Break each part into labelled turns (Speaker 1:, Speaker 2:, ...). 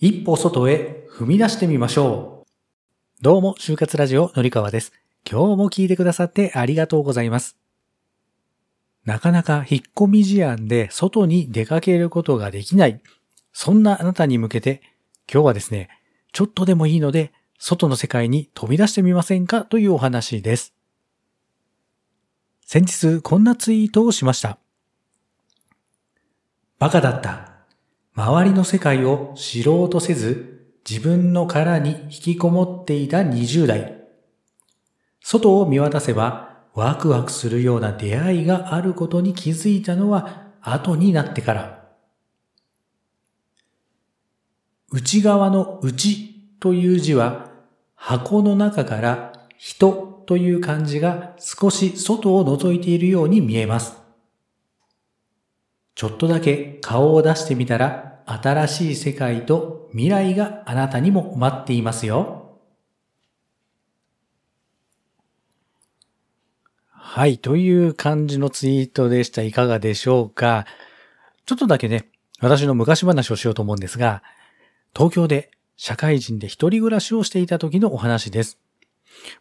Speaker 1: 一歩外へ踏み出してみましょう。どうも、就活ラジオのりかわです。今日も聞いてくださってありがとうございます。なかなか引っ込み思案で外に出かけることができない。そんなあなたに向けて、今日はですね、ちょっとでもいいので、外の世界に飛び出してみませんか？というお話です。先日こんなツイートをしました。バカだった。周りの世界を知ろうとせず、自分の殻に引きこもっていた20代。外を見渡せば、ワクワクするような出会いがあることに気づいたのは後になってから。内側の内という字は、箱の中から人という漢字が少し外を覗いているように見えます。ちょっとだけ顔を出してみたら新しい世界と未来があなたにも待っていますよ。はい、という感じのツイートでした。いかがでしょうかちょっとだけね、私の昔話をしようと思うんですが、東京で社会人で一人暮らしをしていた時のお話です。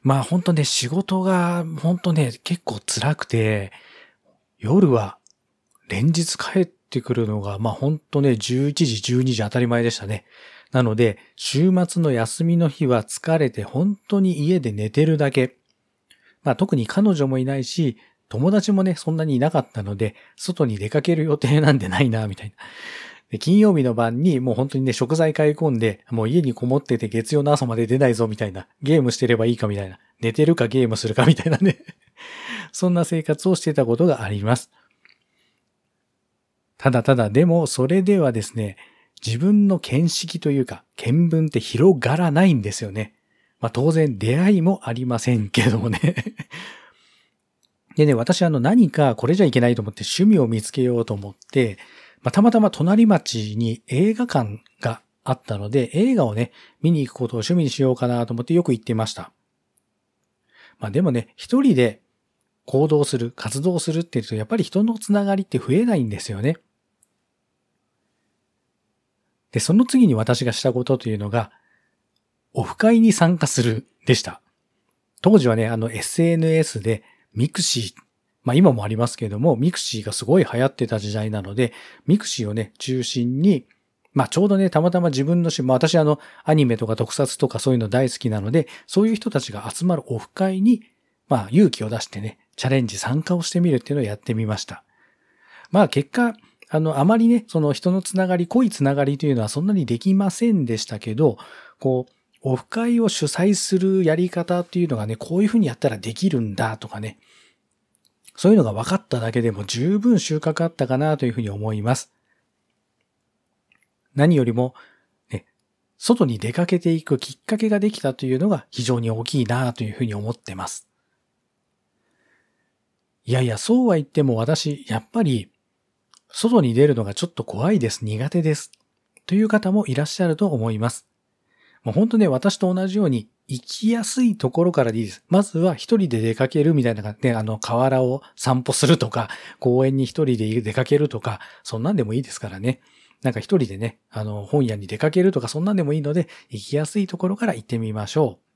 Speaker 1: まあ本当ね、仕事が本当ね、結構辛くて、夜は連日帰ってくるのが、まあほんとね、11時、12時当たり前でしたね。なので、週末の休みの日は疲れて本当に家で寝てるだけ。まあ特に彼女もいないし、友達もね、そんなにいなかったので、外に出かける予定なんてないな、みたいな。で金曜日の晩にもう本当にね、食材買い込んで、もう家にこもってて月曜の朝まで出ないぞ、みたいな。ゲームしてればいいか、みたいな。寝てるかゲームするか、みたいなね。そんな生活をしてたことがあります。ただただ、でもそれではですね、自分の見識というか、見聞って広がらないんですよね。まあ当然出会いもありませんけどもね でね、私あの何かこれじゃいけないと思って趣味を見つけようと思って、まあ、たまたま隣町に映画館があったので、映画をね、見に行くことを趣味にしようかなと思ってよく行ってました。まあでもね、一人で行動する、活動するっていうと、やっぱり人のつながりって増えないんですよね。で、その次に私がしたことというのが、オフ会に参加するでした。当時はね、あの SNS で mixi、まあ今もありますけれども、 mixiがすごい流行ってた時代なので、 mixiをね、中心に、まあちょうどね、たまたま自分のし、まあ私あの、アニメとか特撮とかそういうの大好きなので、そういう人たちが集まるオフ会に、まあ勇気を出してね、チャレンジ参加をしてみるっていうのをやってみました。まあ結果、あの、あまりね、その人のつながり、濃いつながりというのはそんなにできませんでしたけど、こう、オフ会を主催するやり方っていうのがね、こういうふうにやったらできるんだとかね、そういうのが分かっただけでも十分収穫あったかなというふうに思います。何よりも、ね、外に出かけていくきっかけができたというのが非常に大きいなというふうに思ってます。いやいや、そうは言っても私、やっぱり外に出るのがちょっと怖いです、苦手です。という方もいらっしゃると思います。もう本当ね、私と同じように行きやすいところからでいいです。まずは一人で出かけるみたいなね、あの、河原を散歩するとか、公園に一人で出かけるとか、そんなんでもいいですからね。なんか一人でね、あの、本屋に出かけるとか、そんなんでもいいので、行きやすいところから行ってみましょう。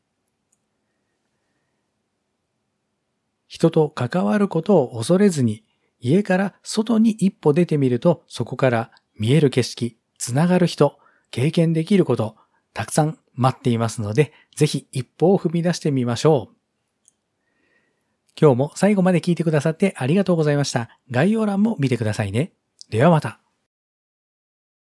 Speaker 1: 人と関わることを恐れずに、家から外に一歩出てみると、そこから見える景色、つながる人、経験できること、たくさん待っていますので、ぜひ一歩を踏み出してみましょう。今日も最後まで聞いてくださってありがとうございました。概要欄も見てくださいね。ではまた。